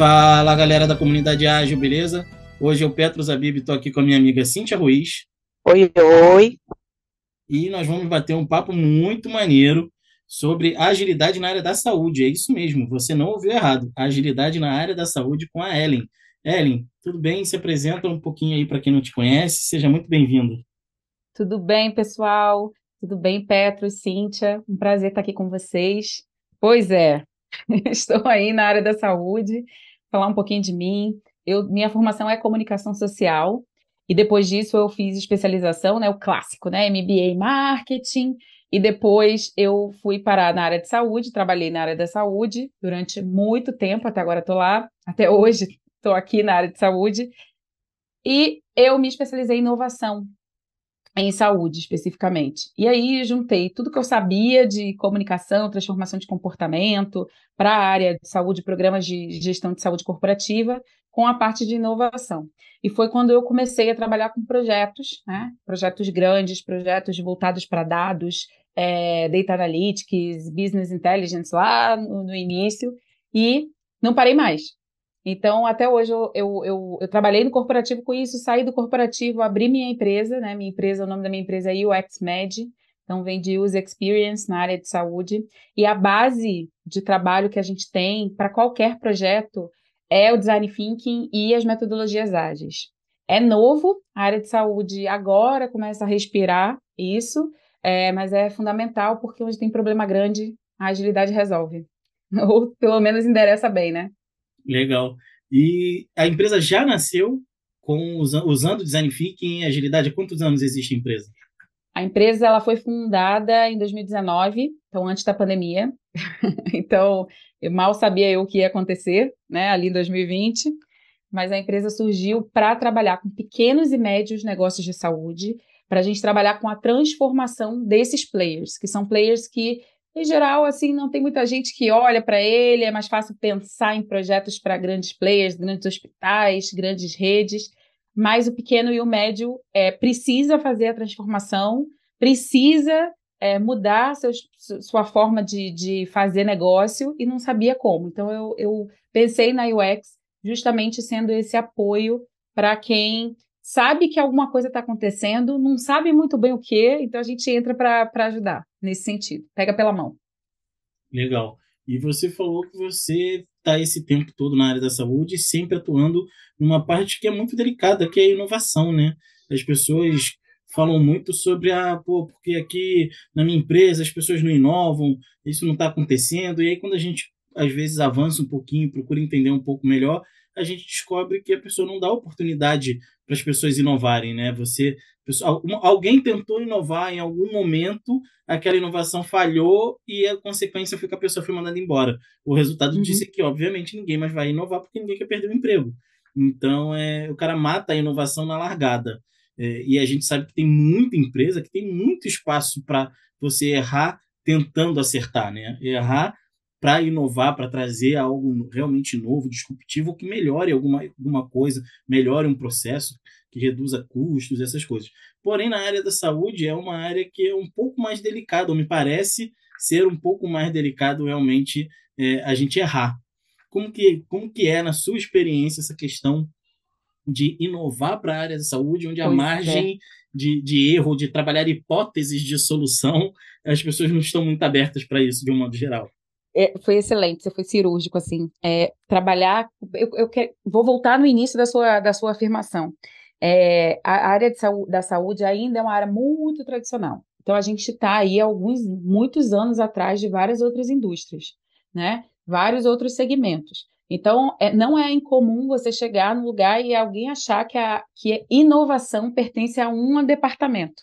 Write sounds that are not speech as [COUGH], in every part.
Fala galera da comunidade ágil, beleza? Hoje é o Petro Zabib, estou aqui com a minha amiga Cíntia Ruiz. Oi, oi. E nós vamos bater um papo muito maneiro sobre agilidade na área da saúde. É isso mesmo, você não ouviu errado. Agilidade na área da saúde com a Ellen. Ellen, tudo bem? Se apresenta um pouquinho aí para quem não te conhece. Seja muito bem-vinda. Tudo bem, pessoal? Tudo bem, Petro, Cíntia? Um prazer estar aqui com vocês. Pois é, [LAUGHS] estou aí na área da saúde, falar um pouquinho de mim. Eu, minha formação é comunicação social e depois disso eu fiz especialização, né, o clássico, né, MBA em marketing. E depois eu fui parar na área de saúde, trabalhei na área da saúde durante muito tempo, até agora estou lá, até hoje estou aqui na área de saúde. E eu me especializei em inovação, em saúde especificamente. E aí juntei tudo que eu sabia de comunicação, transformação de comportamento para a área de saúde, programas de gestão de saúde corporativa, com a parte de inovação. E foi quando eu comecei a trabalhar com projetos, né? projetos grandes, projetos voltados para dados, é, data analytics, business intelligence lá no, no início, e não parei mais. Então, até hoje eu, eu, eu, eu, trabalhei no corporativo com isso, saí do corporativo, abri minha empresa, né? Minha empresa, o nome da minha empresa é UXMed, então vem de User Experience na área de saúde. E a base de trabalho que a gente tem para qualquer projeto é o design thinking e as metodologias ágeis. É novo, a área de saúde agora começa a respirar isso, é, mas é fundamental porque onde tem problema grande, a agilidade resolve. [LAUGHS] Ou pelo menos endereça bem, né? Legal. E a empresa já nasceu com usando design thinking e agilidade. Há quantos anos existe a empresa? A empresa ela foi fundada em 2019, então antes da pandemia. [LAUGHS] então, eu mal sabia eu o que ia acontecer, né, ali em 2020. Mas a empresa surgiu para trabalhar com pequenos e médios negócios de saúde, para a gente trabalhar com a transformação desses players, que são players que em geral, assim, não tem muita gente que olha para ele, é mais fácil pensar em projetos para grandes players, grandes hospitais, grandes redes, mas o pequeno e o médio é, precisa fazer a transformação, precisa é, mudar seus, sua forma de, de fazer negócio e não sabia como. Então, eu, eu pensei na UX justamente sendo esse apoio para quem sabe que alguma coisa está acontecendo, não sabe muito bem o que, então a gente entra para ajudar nesse sentido. Pega pela mão. Legal. E você falou que você está esse tempo todo na área da saúde, sempre atuando numa parte que é muito delicada, que é a inovação, né? As pessoas falam muito sobre a, ah, pô, porque aqui na minha empresa as pessoas não inovam, isso não está acontecendo. E aí quando a gente às vezes avança um pouquinho, procura entender um pouco melhor, a gente descobre que a pessoa não dá oportunidade para as pessoas inovarem, né? Você, pessoa, alguém tentou inovar em algum momento, aquela inovação falhou e a consequência foi que a pessoa foi mandada embora. O resultado uhum. disso é que, obviamente, ninguém mais vai inovar porque ninguém quer perder o emprego. Então, é, o cara mata a inovação na largada. É, e a gente sabe que tem muita empresa que tem muito espaço para você errar tentando acertar, né? Errar para inovar, para trazer algo realmente novo, disruptivo, que melhore alguma, alguma coisa, melhore um processo, que reduza custos, essas coisas. Porém, na área da saúde é uma área que é um pouco mais delicada, ou me parece ser um pouco mais delicado realmente é, a gente errar. Como que, como que é, na sua experiência, essa questão de inovar para a área da saúde, onde a pois margem é. de, de erro, de trabalhar hipóteses de solução, as pessoas não estão muito abertas para isso, de um modo geral? É, foi excelente, você foi cirúrgico, assim. É, trabalhar. Eu, eu vou voltar no início da sua, da sua afirmação. É, a área saúde, da saúde ainda é uma área muito tradicional. Então, a gente está aí alguns, muitos anos atrás de várias outras indústrias, né? Vários outros segmentos. Então, é, não é incomum você chegar no lugar e alguém achar que a que inovação pertence a um departamento.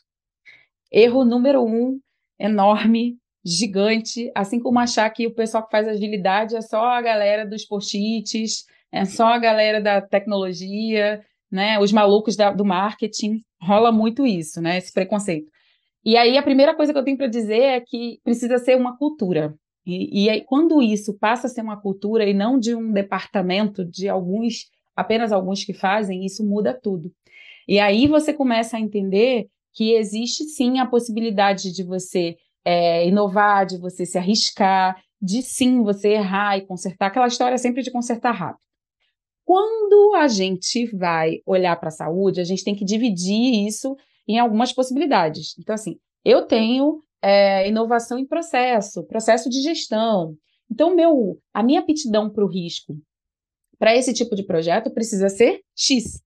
Erro número um, enorme, gigante, assim como achar que o pessoal que faz agilidade é só a galera dos post-its, é só a galera da tecnologia, né? Os malucos da, do marketing. Rola muito isso, né? Esse preconceito. E aí a primeira coisa que eu tenho para dizer é que precisa ser uma cultura. E, e aí, quando isso passa a ser uma cultura e não de um departamento de alguns, apenas alguns que fazem, isso muda tudo. E aí você começa a entender que existe sim a possibilidade de você é, inovar, de você se arriscar, de sim você errar e consertar. Aquela história sempre de consertar rápido. quando a gente vai olhar para a saúde, a gente tem que dividir isso em algumas possibilidades. Então, assim, eu tenho é, inovação em processo, processo de gestão. Então, meu, a minha aptidão para o risco para esse tipo de projeto precisa ser X.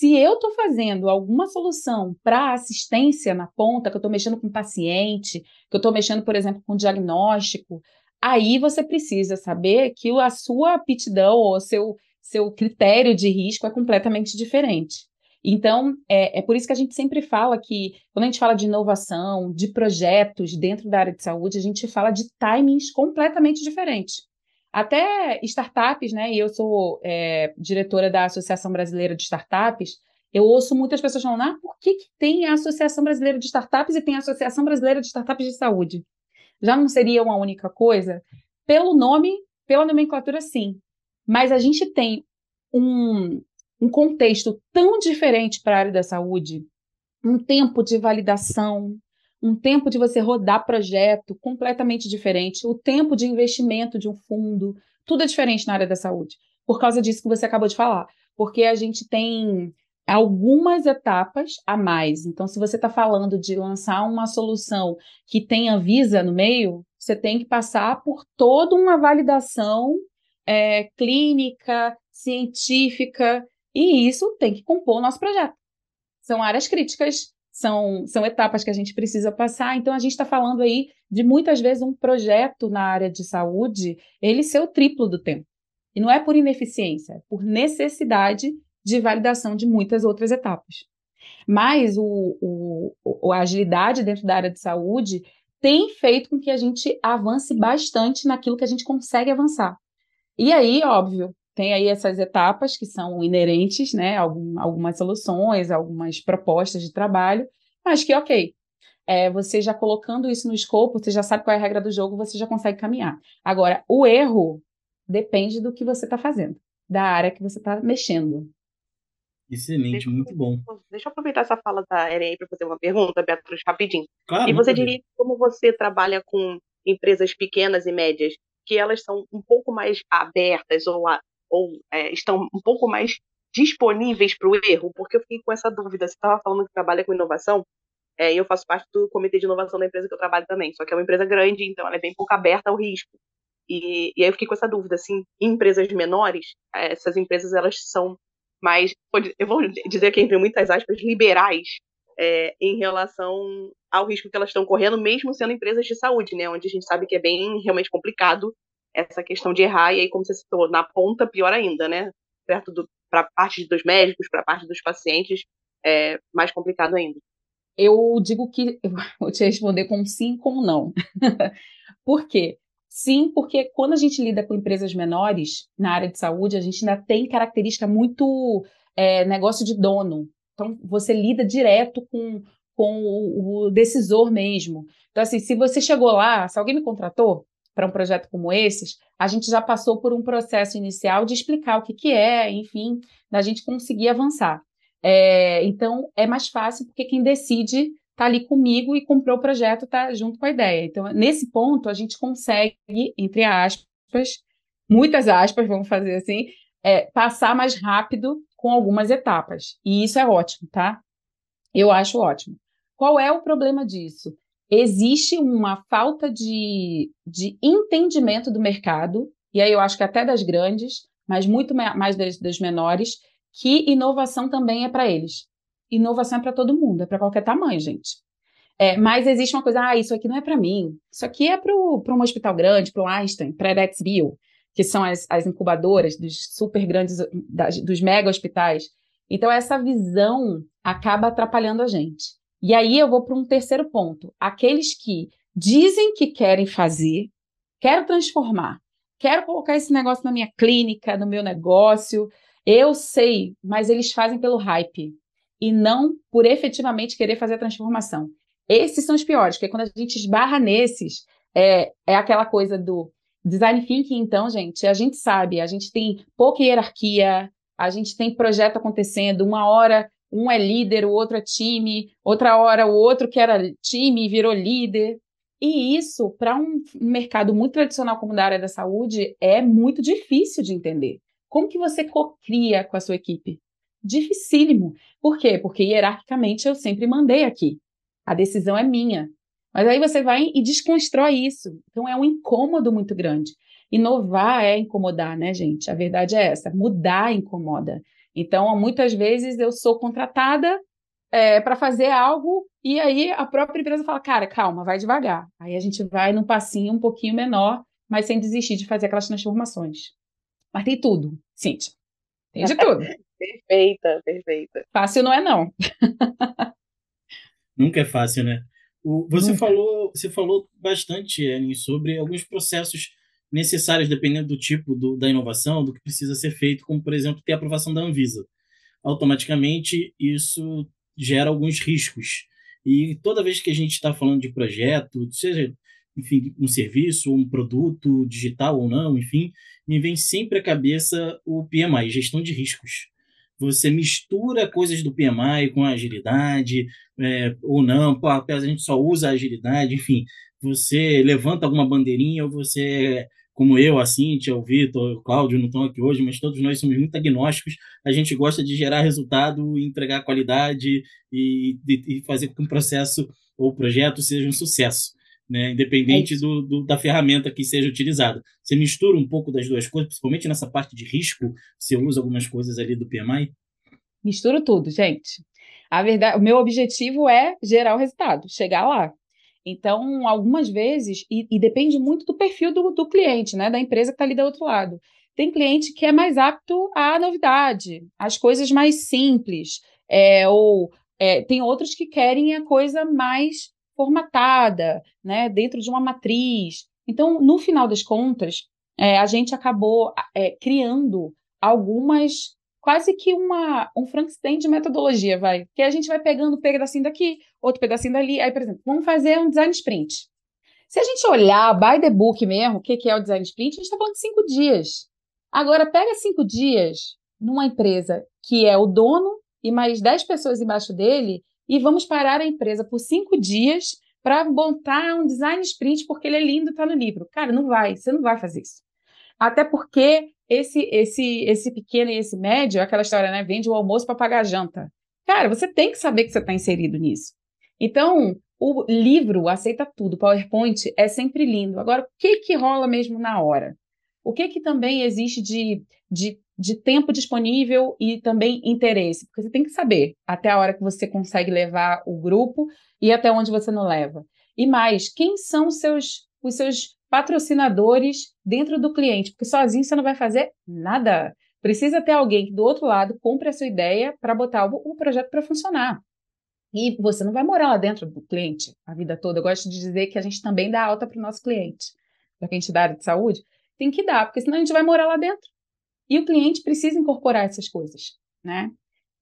Se eu estou fazendo alguma solução para assistência na ponta, que eu estou mexendo com paciente, que eu estou mexendo, por exemplo, com diagnóstico, aí você precisa saber que a sua aptidão ou seu, seu critério de risco é completamente diferente. Então, é, é por isso que a gente sempre fala que, quando a gente fala de inovação, de projetos dentro da área de saúde, a gente fala de timings completamente diferentes. Até startups, né? E eu sou é, diretora da Associação Brasileira de Startups. Eu ouço muitas pessoas falando: ah, por que, que tem a Associação Brasileira de Startups e tem a Associação Brasileira de Startups de Saúde? Já não seria uma única coisa? Pelo nome, pela nomenclatura, sim. Mas a gente tem um, um contexto tão diferente para a área da saúde, um tempo de validação, um tempo de você rodar projeto completamente diferente, o tempo de investimento de um fundo, tudo é diferente na área da saúde. Por causa disso que você acabou de falar. Porque a gente tem algumas etapas a mais. Então, se você está falando de lançar uma solução que tenha Visa no meio, você tem que passar por toda uma validação é, clínica, científica, e isso tem que compor o nosso projeto. São áreas críticas, são, são etapas que a gente precisa passar. Então, a gente está falando aí de muitas vezes um projeto na área de saúde, ele ser o triplo do tempo. E não é por ineficiência, é por necessidade de validação de muitas outras etapas. Mas o, o, a agilidade dentro da área de saúde tem feito com que a gente avance bastante naquilo que a gente consegue avançar. E aí, óbvio, tem aí essas etapas que são inerentes, né? Algum, algumas soluções, algumas propostas de trabalho, mas que, ok, é, você já colocando isso no escopo, você já sabe qual é a regra do jogo, você já consegue caminhar. Agora, o erro depende do que você está fazendo, da área que você está mexendo. Excelente, deixa, muito bom. Deixa eu aproveitar essa fala da Eren para fazer uma pergunta, Beatriz, rapidinho. Claro, e você diria como você trabalha com empresas pequenas e médias, que elas são um pouco mais abertas ou ou é, estão um pouco mais disponíveis para o erro? Porque eu fiquei com essa dúvida. Você estava falando que trabalha com inovação, é, e eu faço parte do comitê de inovação da empresa que eu trabalho também, só que é uma empresa grande, então ela é bem pouco aberta ao risco. E, e aí eu fiquei com essa dúvida, assim, em empresas menores, é, essas empresas elas são mais, eu vou dizer aqui entre muitas aspas, liberais é, em relação ao risco que elas estão correndo, mesmo sendo empresas de saúde, né, onde a gente sabe que é bem realmente complicado essa questão de errar, e aí, como você citou, na ponta, pior ainda, né? Perto do para parte dos médicos, para parte dos pacientes, é mais complicado ainda. Eu digo que [LAUGHS] vou te responder com sim, com não. [LAUGHS] Por quê? Sim, porque quando a gente lida com empresas menores na área de saúde, a gente ainda tem característica muito é, negócio de dono. Então, você lida direto com, com o, o decisor mesmo. Então, assim, se você chegou lá, se alguém me contratou, para um projeto como esses, a gente já passou por um processo inicial de explicar o que, que é, enfim, da gente conseguir avançar. É, então, é mais fácil porque quem decide está ali comigo e comprou o projeto, está junto com a ideia. Então, nesse ponto, a gente consegue, entre aspas, muitas aspas, vamos fazer assim, é, passar mais rápido com algumas etapas. E isso é ótimo, tá? Eu acho ótimo. Qual é o problema disso? Existe uma falta de, de entendimento do mercado, e aí eu acho que até das grandes, mas muito mais das, das menores, que inovação também é para eles. Inovação é para todo mundo, é para qualquer tamanho, gente. É, mas existe uma coisa, ah, isso aqui não é para mim, isso aqui é para um hospital grande, para o Einstein, para a Edexbio, que são as, as incubadoras dos super grandes, das, dos mega hospitais. Então, essa visão acaba atrapalhando a gente. E aí eu vou para um terceiro ponto. Aqueles que dizem que querem fazer, quero transformar, quero colocar esse negócio na minha clínica, no meu negócio. Eu sei, mas eles fazem pelo hype e não por efetivamente querer fazer a transformação. Esses são os piores, porque quando a gente esbarra nesses, é, é aquela coisa do design thinking, então, gente, a gente sabe, a gente tem pouca hierarquia, a gente tem projeto acontecendo, uma hora um é líder, o outro é time, outra hora o outro que era time virou líder. E isso, para um mercado muito tradicional como da área da saúde, é muito difícil de entender. Como que você cocria com a sua equipe? Dificílimo. Por quê? Porque hierarquicamente eu sempre mandei aqui. A decisão é minha. Mas aí você vai e desconstrói isso. Então é um incômodo muito grande. Inovar é incomodar, né, gente? A verdade é essa. Mudar incomoda. Então, muitas vezes eu sou contratada é, para fazer algo e aí a própria empresa fala, cara, calma, vai devagar. Aí a gente vai num passinho um pouquinho menor, mas sem desistir de fazer aquelas transformações. Mas tem tudo, Cíntia. Tem de [LAUGHS] tudo. perfeita, perfeita. Fácil não é, não. [LAUGHS] Nunca é fácil, né? O, você, falou, você falou bastante, Ellen, sobre alguns processos necessários, dependendo do tipo do, da inovação, do que precisa ser feito, como, por exemplo, ter aprovação da Anvisa. Automaticamente, isso gera alguns riscos. E toda vez que a gente está falando de projeto, seja enfim, um serviço, um produto digital ou não, enfim, me vem sempre à cabeça o PMI, gestão de riscos. Você mistura coisas do PMI com agilidade, é, ou não, pô, a gente só usa agilidade, enfim, você levanta alguma bandeirinha ou você como eu, a Cíntia, o Vitor, o Cláudio não estão aqui hoje, mas todos nós somos muito agnósticos. A gente gosta de gerar resultado, entregar qualidade e, e fazer com que um processo ou projeto seja um sucesso né? independente é do, do, da ferramenta que seja utilizada. Você mistura um pouco das duas coisas, principalmente nessa parte de risco, você usa algumas coisas ali do PMI? Misturo tudo, gente. A verdade, o meu objetivo é gerar o resultado, chegar lá. Então, algumas vezes, e, e depende muito do perfil do, do cliente, né? Da empresa que está ali do outro lado. Tem cliente que é mais apto à novidade, às coisas mais simples, é, ou é, tem outros que querem a coisa mais formatada, né, dentro de uma matriz. Então, no final das contas, é, a gente acabou é, criando algumas, quase que uma, um Frankenstein de metodologia, vai, que a gente vai pegando um pedacinho daqui, outro pedacinho dali. Aí, por exemplo, vamos fazer um design sprint. Se a gente olhar by the book mesmo, o que, que é o design sprint, a gente está falando de cinco dias. Agora, pega cinco dias numa empresa que é o dono e mais dez pessoas embaixo dele e vamos parar a empresa por cinco dias para montar um design sprint porque ele é lindo, está no livro. Cara, não vai, você não vai fazer isso. Até porque esse esse esse pequeno e esse médio, aquela história, né? Vende o almoço para pagar a janta. Cara, você tem que saber que você está inserido nisso. Então, o livro aceita tudo, o PowerPoint é sempre lindo. Agora, o que que rola mesmo na hora? O que que também existe de, de de tempo disponível e também interesse, porque você tem que saber até a hora que você consegue levar o grupo e até onde você não leva. E mais, quem são os seus, os seus patrocinadores dentro do cliente? Porque sozinho você não vai fazer nada. Precisa ter alguém que do outro lado compre a sua ideia para botar o, o projeto para funcionar. E você não vai morar lá dentro do cliente a vida toda. Eu gosto de dizer que a gente também dá alta para o nosso cliente. Para dá área de saúde, tem que dar, porque senão a gente vai morar lá dentro. E o cliente precisa incorporar essas coisas, né?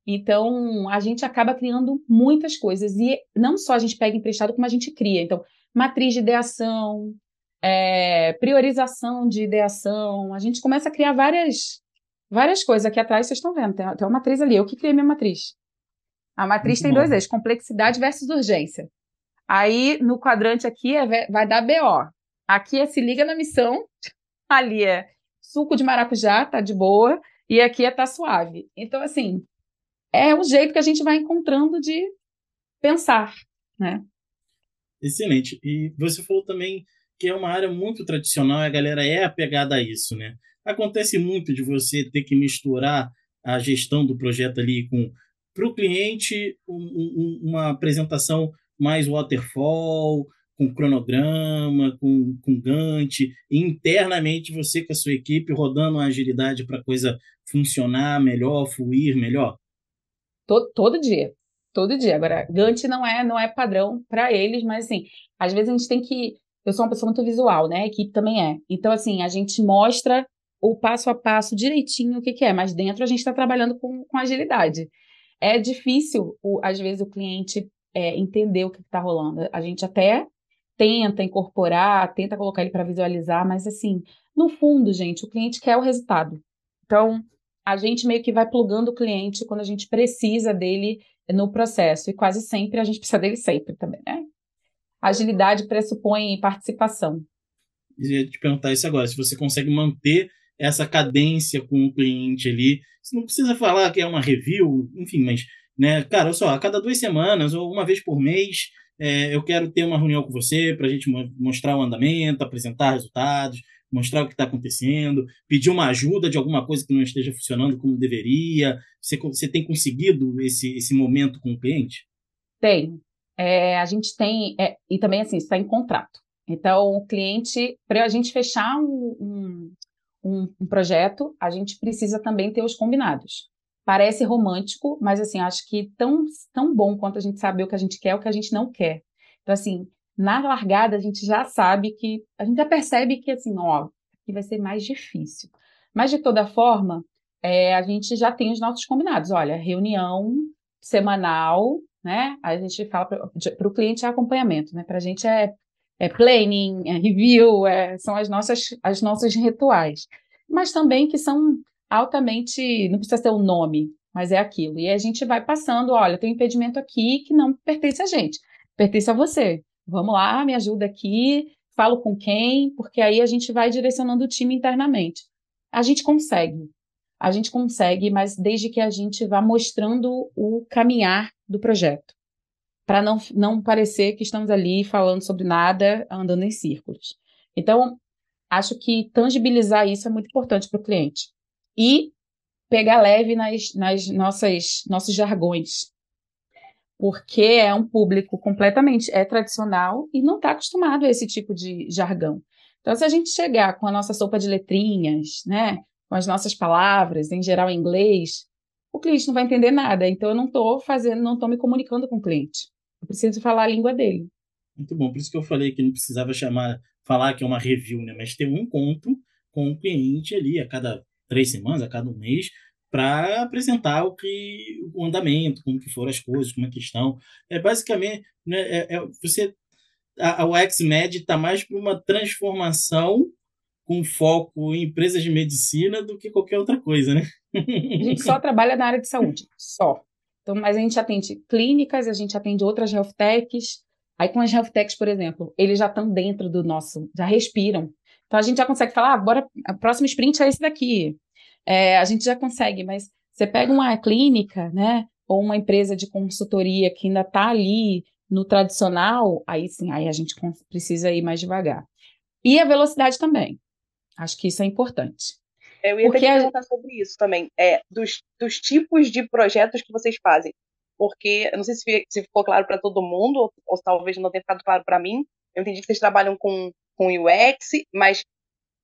Então, a gente acaba criando muitas coisas. E não só a gente pega emprestado, como a gente cria. Então, matriz de ideação, é, priorização de ideação. A gente começa a criar várias, várias coisas. Aqui atrás vocês estão vendo, tem, tem uma matriz ali. Eu que criei minha matriz. A matriz Muito tem bom. dois eixos, complexidade versus urgência. Aí, no quadrante aqui, é, vai dar BO. Aqui é se liga na missão, [LAUGHS] ali é suco de maracujá, tá de boa, e aqui é tá suave. Então, assim, é o jeito que a gente vai encontrando de pensar, né? Excelente. E você falou também que é uma área muito tradicional a galera é apegada a isso, né? Acontece muito de você ter que misturar a gestão do projeto ali com para o cliente um, um, uma apresentação mais waterfall, com cronograma, com, com Gantt, e internamente você com a sua equipe rodando a agilidade para a coisa funcionar melhor, fluir melhor? Todo, todo dia, todo dia. Agora, Gantt não é, não é padrão para eles, mas assim, às vezes a gente tem que. Eu sou uma pessoa muito visual, né? A equipe também é. Então, assim, a gente mostra o passo a passo direitinho o que, que é, mas dentro a gente está trabalhando com, com agilidade. É difícil, o, às vezes, o cliente é, entender o que está rolando. A gente até tenta incorporar, tenta colocar ele para visualizar, mas assim, no fundo, gente, o cliente quer o resultado. Então, a gente meio que vai plugando o cliente quando a gente precisa dele no processo, e quase sempre a gente precisa dele sempre também, né? Agilidade pressupõe participação. Eu ia te perguntar isso agora, se você consegue manter essa cadência com o cliente ali. Você não precisa falar que é uma review, enfim, mas, né, cara, olha só, a cada duas semanas ou uma vez por mês, é, eu quero ter uma reunião com você para a gente mostrar o andamento, apresentar resultados, mostrar o que está acontecendo, pedir uma ajuda de alguma coisa que não esteja funcionando como deveria. Você, você tem conseguido esse, esse momento com o cliente? Tem. É, a gente tem, é, e também assim, está em contrato. Então, o cliente, para a gente fechar um, um, um, projeto, a gente precisa também ter os combinados. Parece romântico, mas assim, acho que tão, tão bom quanto a gente saber o que a gente quer, o que a gente não quer. Então, assim, na largada a gente já sabe que, a gente já percebe que assim, ó, aqui vai ser mais difícil. Mas de toda forma, é, a gente já tem os nossos combinados. Olha, reunião semanal, né? A gente fala para o cliente é acompanhamento, né? Para a gente é, é planning, é review, é, são as nossas, as nossas rituais. Mas também que são altamente, não precisa ser o nome, mas é aquilo. E a gente vai passando, olha, tem um impedimento aqui que não pertence a gente, pertence a você. Vamos lá, me ajuda aqui, falo com quem, porque aí a gente vai direcionando o time internamente. A gente consegue, a gente consegue, mas desde que a gente vá mostrando o caminhar do projeto, para não, não parecer que estamos ali falando sobre nada, andando em círculos. Então, acho que tangibilizar isso é muito importante para o cliente. E pegar leve nas, nas nossas nossos jargões porque é um público completamente é tradicional e não está acostumado a esse tipo de jargão. Então, se a gente chegar com a nossa sopa de letrinhas, né, com as nossas palavras, em geral em inglês, o cliente não vai entender nada. Então, eu não estou fazendo, não estou me comunicando com o cliente. Eu preciso falar a língua dele. Muito bom. Por isso que eu falei que não precisava chamar, falar que é uma review, né, mas ter um encontro com o cliente ali a cada três semanas, a cada um mês, para apresentar o que o andamento, como que foram as coisas, como é que estão. É basicamente, né, é, é você a, a UXMed está mais para uma transformação com foco em empresas de medicina do que qualquer outra coisa, né? A gente só trabalha na área de saúde, só. Então, mas a gente atende clínicas, a gente atende outras health techs. Aí com as health techs, por exemplo, eles já estão dentro do nosso, já respiram. Então a gente já consegue falar, ah, bora, a próxima sprint é esse daqui é, a gente já consegue, mas você pega uma clínica, né, ou uma empresa de consultoria que ainda está ali no tradicional, aí sim, aí a gente precisa ir mais devagar. E a velocidade também. Acho que isso é importante. Eu ia Porque ter que perguntar sobre isso também, é, dos, dos tipos de projetos que vocês fazem. Porque, eu não sei se, se ficou claro para todo mundo, ou, ou, talvez não tenha ficado claro para mim. Eu entendi que vocês trabalham com, com UX, mas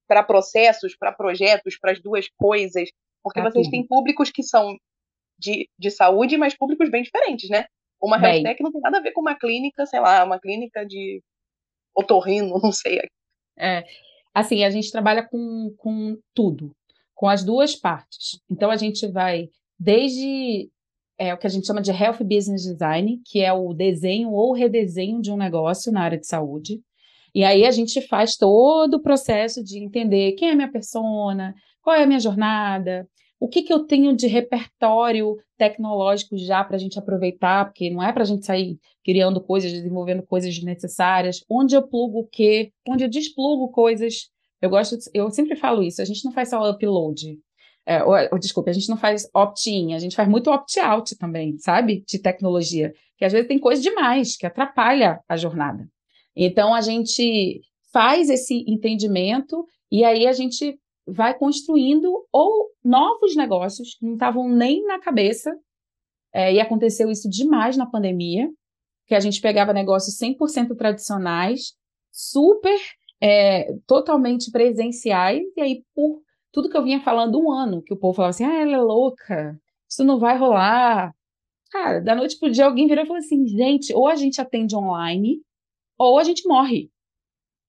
para processos, para projetos, para as duas coisas, porque pra vocês tudo. têm públicos que são de, de saúde, mas públicos bem diferentes, né? Uma bem. health tech não tem nada a ver com uma clínica, sei lá, uma clínica de otorrino, [LAUGHS] não sei. É, assim, a gente trabalha com, com tudo, com as duas partes. Então, a gente vai desde é, o que a gente chama de Health Business Design, que é o desenho ou redesenho de um negócio na área de saúde. E aí a gente faz todo o processo de entender quem é minha persona, qual é a minha jornada, o que, que eu tenho de repertório tecnológico já para a gente aproveitar, porque não é para a gente sair criando coisas, desenvolvendo coisas desnecessárias, onde eu plugo o quê, onde eu desplugo coisas. Eu gosto, eu sempre falo isso, a gente não faz só upload. É, ou, ou, desculpa, a gente não faz opt-in, a gente faz muito opt-out também, sabe? De tecnologia. Que às vezes tem coisa demais que atrapalha a jornada. Então, a gente faz esse entendimento e aí a gente vai construindo ou novos negócios que não estavam nem na cabeça, é, e aconteceu isso demais na pandemia, que a gente pegava negócios 100% tradicionais, super, é, totalmente presenciais, e aí por tudo que eu vinha falando um ano, que o povo falava assim, ah, ela é louca, isso não vai rolar. Cara, da noite pro dia alguém virou e falou assim, gente, ou a gente atende online, ou a gente morre.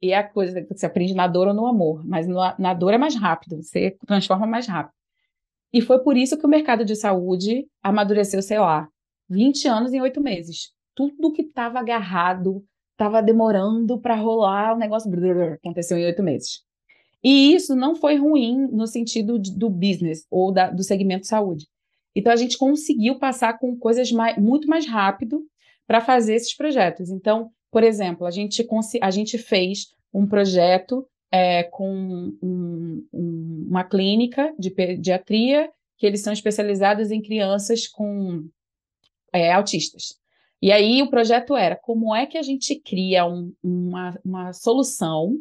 E é a coisa que você aprende na dor ou no amor, mas na dor é mais rápido, você transforma mais rápido. E foi por isso que o mercado de saúde amadureceu, sei lá, 20 anos em 8 meses. Tudo que estava agarrado, estava demorando para rolar, o negócio aconteceu em 8 meses. E isso não foi ruim no sentido de, do business ou da, do segmento saúde. Então a gente conseguiu passar com coisas mais, muito mais rápido para fazer esses projetos. Então, por exemplo, a gente, a gente fez um projeto é, com um, um, uma clínica de pediatria que eles são especializados em crianças com é, autistas. E aí o projeto era como é que a gente cria um, uma, uma solução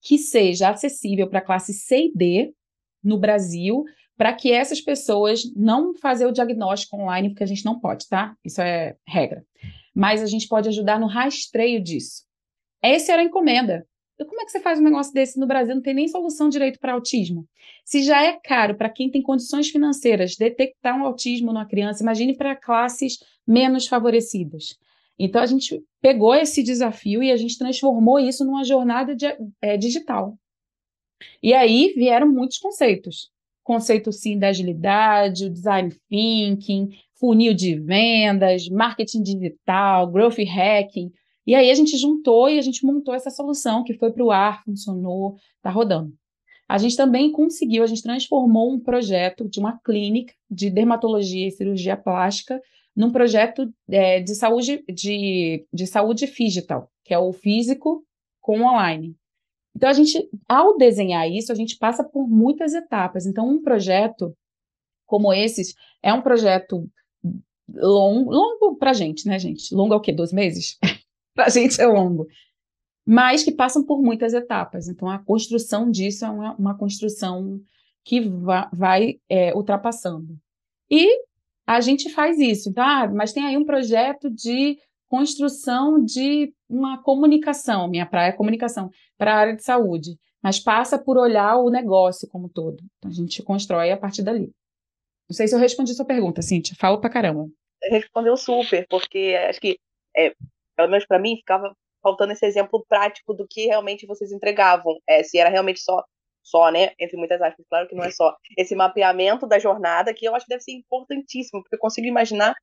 que seja acessível para a classe C e D no Brasil, para que essas pessoas não fazer o diagnóstico online, porque a gente não pode, tá? Isso é regra. Mas a gente pode ajudar no rastreio disso. Essa era a encomenda. Então, como é que você faz um negócio desse no Brasil? Não tem nem solução direito para autismo. Se já é caro para quem tem condições financeiras detectar um autismo numa criança, imagine para classes menos favorecidas. Então, a gente pegou esse desafio e a gente transformou isso numa jornada de, é, digital. E aí vieram muitos conceitos. Conceito, sim, da agilidade, o design thinking, funil de vendas, marketing digital, growth hacking. E aí a gente juntou e a gente montou essa solução que foi para o ar, funcionou, está rodando. A gente também conseguiu, a gente transformou um projeto de uma clínica de dermatologia e cirurgia plástica num projeto é, de saúde de, de saúde digital, que é o físico com online. Então a gente, ao desenhar isso, a gente passa por muitas etapas. Então um projeto como esses é um projeto longo, longo para gente, né, gente? Longo é o quê? Dois meses? [LAUGHS] para a gente é longo. Mas que passam por muitas etapas. Então, a construção disso é uma, uma construção que va vai é, ultrapassando. E a gente faz isso. Então, ah, mas tem aí um projeto de construção de uma comunicação. Minha praia é comunicação para a área de saúde. Mas passa por olhar o negócio como todo. Então, a gente constrói a partir dali. Não sei se eu respondi sua pergunta, Cintia. Falo pra caramba. Respondeu super, porque acho que é, pelo menos para mim, ficava faltando esse exemplo prático do que realmente vocês entregavam. É, se era realmente só, só, né? Entre muitas aspas, claro que não é só. Esse mapeamento da jornada, que eu acho que deve ser importantíssimo, porque eu consigo imaginar,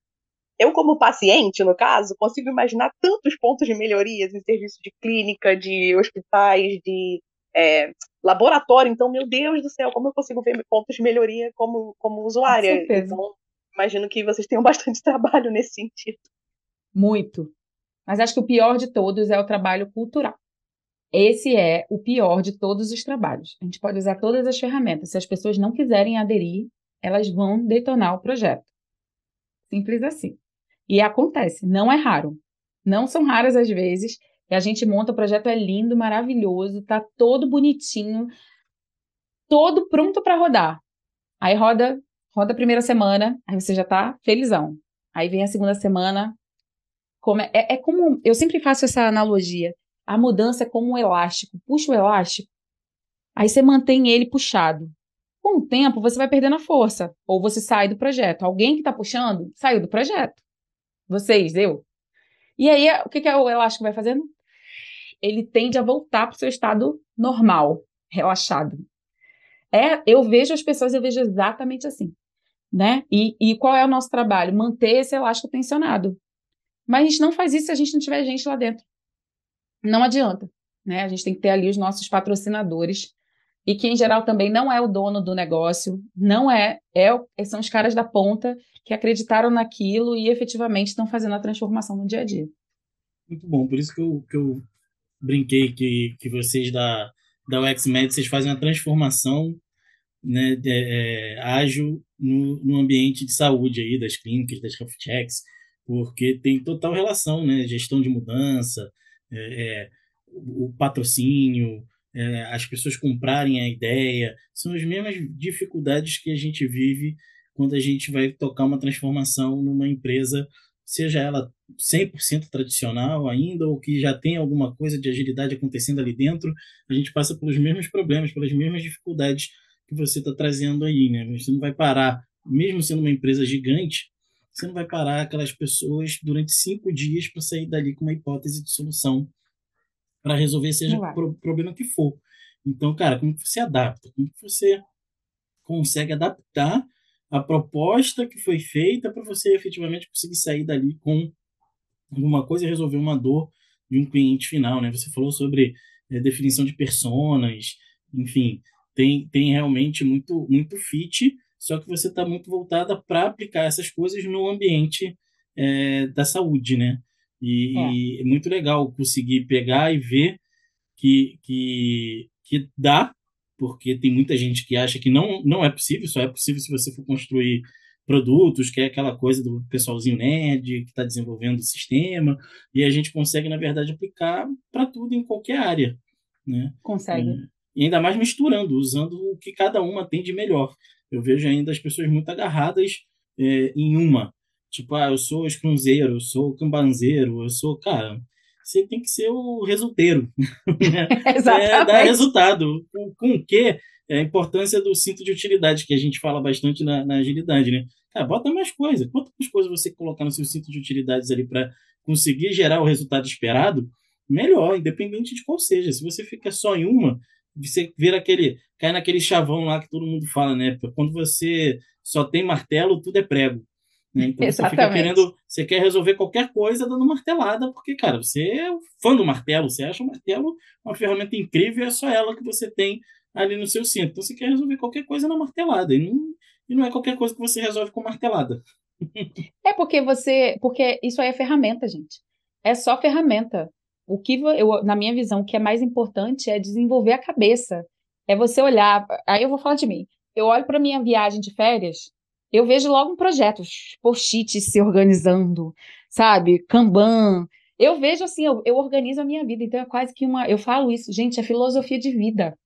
eu como paciente, no caso, consigo imaginar tantos pontos de melhorias em serviço de clínica, de hospitais, de é, laboratório. Então, meu Deus do céu, como eu consigo ver pontos de melhoria como, como usuária? Então, imagino que vocês tenham [LAUGHS] bastante trabalho nesse sentido. Muito, mas acho que o pior de todos é o trabalho cultural. Esse é o pior de todos os trabalhos. A gente pode usar todas as ferramentas. Se as pessoas não quiserem aderir, elas vão detonar o projeto. Simples assim. E acontece, não é raro. Não são raras as vezes. E a gente monta o projeto, é lindo, maravilhoso, tá todo bonitinho, todo pronto para rodar. Aí roda, roda a primeira semana, aí você já tá felizão. Aí vem a segunda semana, como é, é, como. Eu sempre faço essa analogia. A mudança é como um elástico. Puxa o elástico, aí você mantém ele puxado. Com o tempo, você vai perdendo a força. Ou você sai do projeto. Alguém que está puxando saiu do projeto. Vocês, eu. E aí, o que, que o elástico vai fazendo? Ele tende a voltar para o seu estado normal, relaxado. É, eu vejo as pessoas, eu vejo exatamente assim. Né? E, e qual é o nosso trabalho? Manter esse elástico tensionado. Mas a gente não faz isso se a gente não tiver gente lá dentro. Não adianta. Né? A gente tem que ter ali os nossos patrocinadores e que, em geral, também não é o dono do negócio, não é, é são os caras da ponta que acreditaram naquilo e efetivamente estão fazendo a transformação no dia a dia. Muito bom, por isso que eu, que eu brinquei que, que vocês da, da UXMed, vocês fazem uma transformação né, de, é, ágil no, no ambiente de saúde aí, das clínicas, das health checks, porque tem total relação, né? Gestão de mudança, é, é, o patrocínio, é, as pessoas comprarem a ideia, são as mesmas dificuldades que a gente vive quando a gente vai tocar uma transformação numa empresa, seja ela 100% tradicional ainda, ou que já tem alguma coisa de agilidade acontecendo ali dentro, a gente passa pelos mesmos problemas, pelas mesmas dificuldades que você está trazendo aí, né? Você não vai parar, mesmo sendo uma empresa gigante, você não vai parar aquelas pessoas durante cinco dias para sair dali com uma hipótese de solução para resolver seja o pro problema que for. Então, cara, como que você adapta? Como que você consegue adaptar a proposta que foi feita para você efetivamente conseguir sair dali com alguma coisa e resolver uma dor de um cliente final, né? Você falou sobre é, definição de personas, enfim, tem, tem realmente muito muito fit só que você está muito voltada para aplicar essas coisas no ambiente é, da saúde, né? E é. e é. muito legal conseguir pegar e ver que, que, que dá, porque tem muita gente que acha que não, não é possível, só é possível se você for construir produtos, que é aquela coisa do pessoalzinho nerd que está desenvolvendo o sistema, e a gente consegue, na verdade, aplicar para tudo em qualquer área. Né? Consegue. É, e ainda mais misturando, usando o que cada uma tem de melhor. Eu vejo ainda as pessoas muito agarradas é, em uma. Tipo, ah, eu sou escrunzeiro, eu sou cambanzeiro, eu sou. Cara, você tem que ser o resulteiro. Exatamente. [LAUGHS] [LAUGHS] É, dar resultado. Com, com o quê? É a importância do cinto de utilidade, que a gente fala bastante na, na agilidade, né? Cara, bota mais coisa. Quanto mais coisas você colocar no seu cinto de utilidades ali para conseguir gerar o resultado esperado, melhor, independente de qual seja. Se você fica só em uma, você vira aquele. cai naquele chavão lá que todo mundo fala, né? Quando você só tem martelo, tudo é prego. Né? [LAUGHS] Então você fica querendo, você quer resolver qualquer coisa dando martelada, porque, cara, você é fã do martelo, você acha o martelo uma ferramenta incrível e é só ela que você tem ali no seu cinto. Então você quer resolver qualquer coisa na martelada, e não, e não é qualquer coisa que você resolve com martelada. [LAUGHS] É porque você, porque isso aí é ferramenta, gente. É só ferramenta. O que eu, na minha visão, o que é mais importante é desenvolver a cabeça. É você olhar. Aí eu vou falar de mim. Eu olho para minha viagem de férias, eu vejo logo um projeto, post-it se organizando, sabe? Kanban. Eu vejo assim, eu, eu organizo a minha vida, então é quase que uma. Eu falo isso, gente, é filosofia de vida.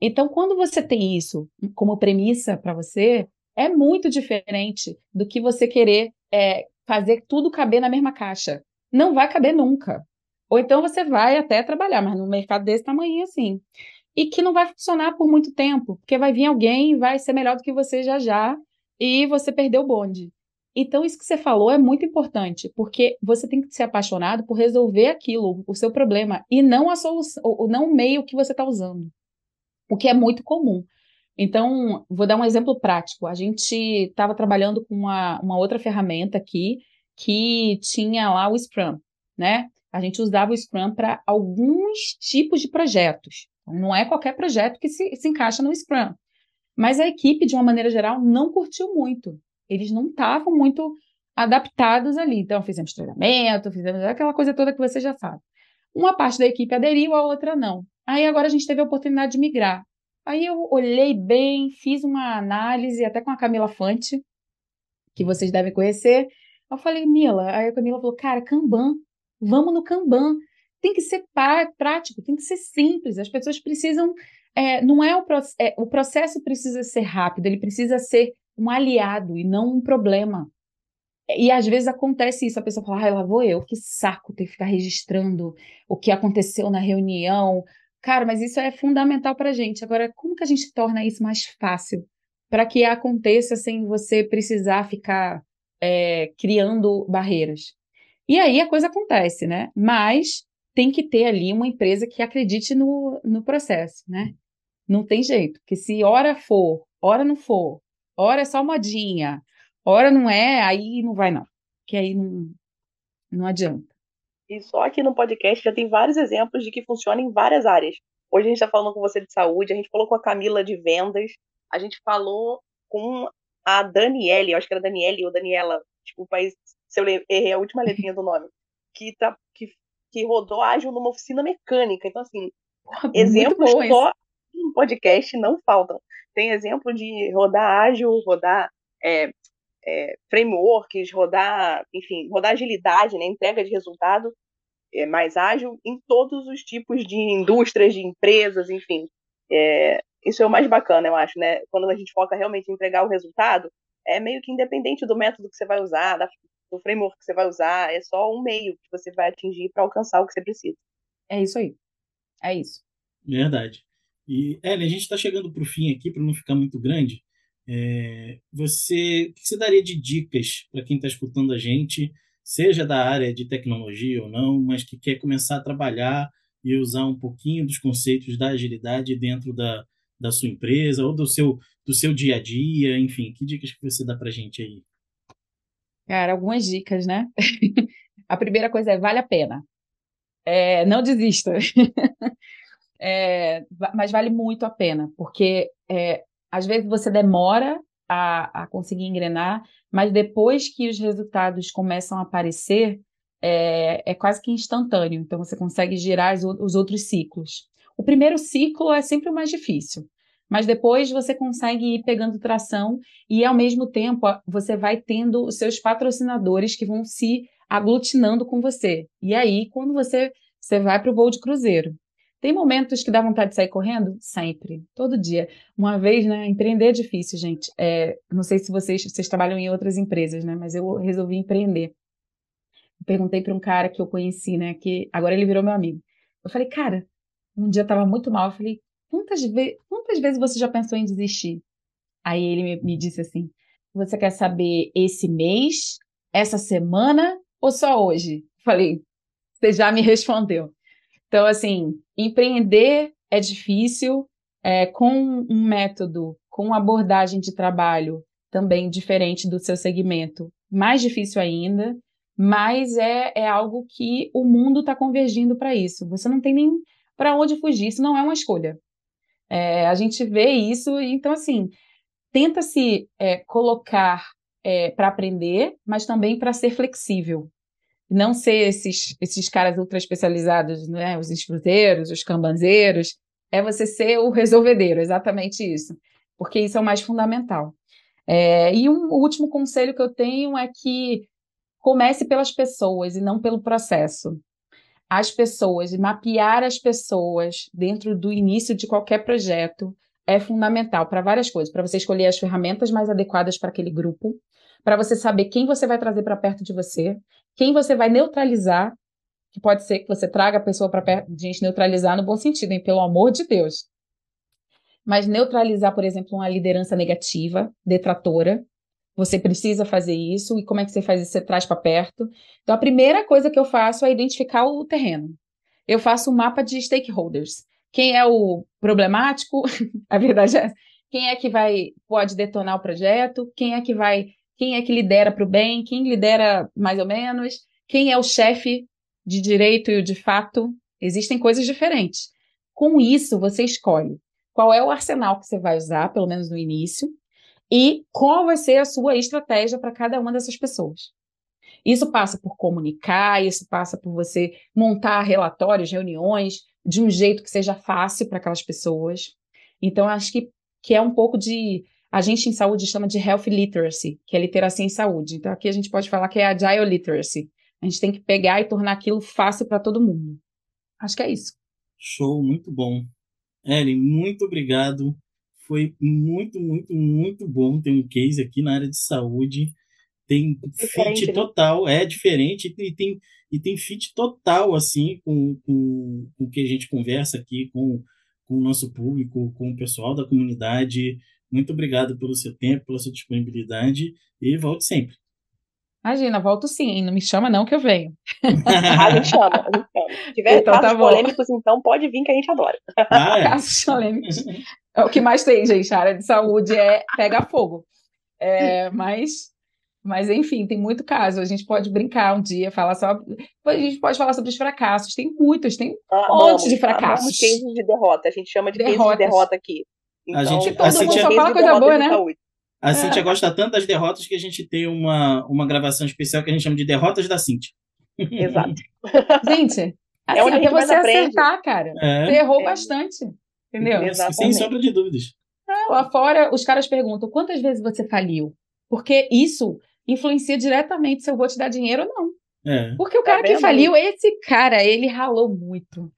Então, quando você tem isso como premissa para você, é muito diferente do que você querer é, fazer tudo caber na mesma caixa. Não vai caber nunca. Ou então você vai até trabalhar, mas no mercado desse tamanho assim. E que não vai funcionar por muito tempo, porque vai vir alguém e vai ser melhor do que você já já, e você perdeu o bonde. Então, isso que você falou é muito importante, porque você tem que ser apaixonado por resolver aquilo, o seu problema, e não a solução, ou não o meio que você está usando. O que é muito comum. Então, vou dar um exemplo prático. A gente estava trabalhando com uma, uma outra ferramenta aqui que tinha lá o Scrum, né? A gente usava o Scrum para alguns tipos de projetos. Não é qualquer projeto que se, se encaixa no Scrum. Mas a equipe, de uma maneira geral, não curtiu muito. Eles não estavam muito adaptados ali. Então, fizemos treinamento, fizemos aquela coisa toda que você já sabe. Uma parte da equipe aderiu, a outra não. Aí agora a gente teve a oportunidade de migrar. Aí eu olhei bem, fiz uma análise, até com a Camila Fante, que vocês devem conhecer. Eu falei, Mila, aí a Camila falou, cara, Kanban, vamos no Kanban. Tem que ser prático, tem que ser simples. As pessoas precisam é, não é o, é, o processo precisa ser rápido, ele precisa ser um aliado e não um problema. E às vezes acontece isso, a pessoa fala, ah, lá vou eu, que saco ter que ficar registrando o que aconteceu na reunião. Cara, mas isso é fundamental para a gente. Agora, como que a gente torna isso mais fácil para que aconteça sem você precisar ficar é, criando barreiras? E aí a coisa acontece, né? Mas tem que ter ali uma empresa que acredite no, no processo, né? Não tem jeito, porque se hora for, hora não for, hora é só modinha, hora não é, aí não vai não, que aí não, não adianta. E só aqui no podcast já tem vários exemplos de que funciona em várias áreas. Hoje a gente está falando com você de saúde, a gente falou com a Camila de vendas, a gente falou com a Daniele, eu acho que era Daniele ou Daniela, desculpa aí se eu errei a última letrinha do nome, que, tá, que, que rodou ágil numa oficina mecânica. Então, assim, [LAUGHS] exemplos só no podcast não faltam. Tem exemplo de rodar ágil, rodar é, é, frameworks, rodar, enfim, rodar agilidade, né, entrega de resultado é, mais ágil em todos os tipos de indústrias, de empresas, enfim. É, isso é o mais bacana, eu acho, né? Quando a gente foca realmente em entregar o resultado, é meio que independente do método que você vai usar, da, do framework que você vai usar, é só um meio que você vai atingir para alcançar o que você precisa. É isso aí. É isso. Verdade. E, Ellen, a gente está chegando para o fim aqui, para não ficar muito grande. É, você, o que você daria de dicas para quem está escutando a gente, seja da área de tecnologia ou não, mas que quer começar a trabalhar e usar um pouquinho dos conceitos da agilidade dentro da, da sua empresa ou do seu, do seu dia a dia, enfim, que dicas que você dá para a gente aí? Cara, algumas dicas, né? [LAUGHS] a primeira coisa é vale a pena. É, não desista. [LAUGHS] é, mas vale muito a pena, porque é, às vezes você demora a, a, conseguir engrenar, mas depois que os resultados começam a aparecer, é, é quase que instantâneo, então você consegue girar os, os outros ciclos. O primeiro ciclo é sempre o mais difícil, mas depois você consegue ir pegando tração e, ao mesmo tempo, você vai tendo os seus patrocinadores que vão se aglutinando com você. E aí, quando você, você vai para o voo de cruzeiro. Tem momentos que dá vontade de sair correndo? Sempre, todo dia. Uma vez, né? Empreender é difícil, gente. É, não sei se vocês, vocês trabalham em outras empresas, né? Mas eu resolvi empreender. perguntei para um cara que eu conheci, né? Que agora ele virou meu amigo. Eu falei, cara, um dia eu estava muito mal. Eu falei, quantas, ve quantas vezes você já pensou em desistir? Aí ele me, me disse assim: você quer saber esse mês, essa semana ou só hoje? Eu falei, você já me respondeu. Então, assim, empreender é difícil, é, com um método, com abordagem de trabalho também diferente do seu segmento, mais difícil ainda, mas é, é algo que o mundo está convergindo para isso. Você não tem nem para onde fugir, isso não é uma escolha. É, a gente vê isso, então, assim, tenta-se é, colocar é, para aprender, mas também para ser flexível não ser esses, esses caras ultra especializados, né? os escruteiros, os cambanzeiros, é você ser o resolvedeiro, exatamente isso, porque isso é o mais fundamental. É, e um último conselho que eu tenho é que comece pelas pessoas e não pelo processo. As pessoas, mapear as pessoas dentro do início de qualquer projeto é fundamental para várias coisas, para você escolher as ferramentas mais adequadas para aquele grupo, para você saber quem você vai trazer para perto de você, quem você vai neutralizar, que pode ser que você traga a pessoa para perto de gente neutralizar no bom sentido, hein? Pelo amor de Deus. Mas neutralizar, por exemplo, uma liderança negativa, detratora, você precisa fazer isso. E como é que você faz isso? Você traz para perto. Então, a primeira coisa que eu faço é identificar o terreno. Eu faço um mapa de stakeholders. Quem é o problemático? [LAUGHS] a verdade é quem é que vai pode detonar o projeto? Quem é que vai quem é que lidera para o bem, quem lidera mais ou menos, quem é o chefe de direito e o de fato. Existem coisas diferentes. Com isso, você escolhe qual é o arsenal que você vai usar, pelo menos no início, e qual vai ser a sua estratégia para cada uma dessas pessoas. Isso passa por comunicar, isso passa por você montar relatórios, reuniões, de um jeito que seja fácil para aquelas pessoas. Então, acho que, que é um pouco de a gente em saúde chama de health literacy, que é literacia em saúde. Então aqui a gente pode falar que é agile literacy. A gente tem que pegar e tornar aquilo fácil para todo mundo. Acho que é isso. Show, muito bom. Ellen, muito obrigado. Foi muito, muito, muito bom ter um case aqui na área de saúde. Tem diferente, fit né? total, é diferente e tem, e tem fit total assim com, com, com o que a gente conversa aqui com, com o nosso público, com o pessoal da comunidade. Muito obrigado pelo seu tempo, pela sua disponibilidade e volte sempre. Imagina, volto sim, não me chama não que eu venho. [LAUGHS] a gente chama, gente chama. Se tiver então, casos tá polêmicos, então pode vir que a gente adora. Ah, é. [LAUGHS] Casos polêmicos. É o que mais tem, gente, a área de saúde é pega fogo. É, mas, mas, enfim, tem muito caso. A gente pode brincar um dia, falar só. A gente pode falar sobre os fracassos. Tem muitos, tem um ah, monte de fracassos. Amamos cases de derrota. A gente chama de de derrota aqui. Então, a gente, todo a Cintia, só fala coisa boa, né? A Cintia é. gosta tanto das derrotas que a gente tem uma, uma gravação especial que a gente chama de Derrotas da Cintia. Exato. [LAUGHS] gente, é assim, é onde até você acertar, cara. É. Você errou é. bastante. Entendeu? Exatamente. Sem sombra de dúvidas. É, lá fora, os caras perguntam quantas vezes você faliu? Porque isso influencia diretamente se eu vou te dar dinheiro ou não. É. Porque o cara tá que faliu, esse cara, ele ralou muito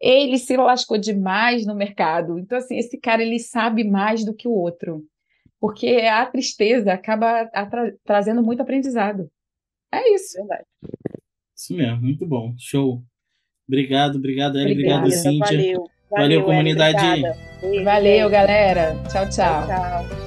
ele se lascou demais no mercado. Então, assim, esse cara ele sabe mais do que o outro. Porque a tristeza acaba tra trazendo muito aprendizado. É isso. Verdade. Isso mesmo, muito bom. Show. Obrigado, obrigado, Eli. Obrigado, Cíntia. Valeu. Valeu, valeu comunidade. Valeu, galera. Tchau, tchau. tchau, tchau.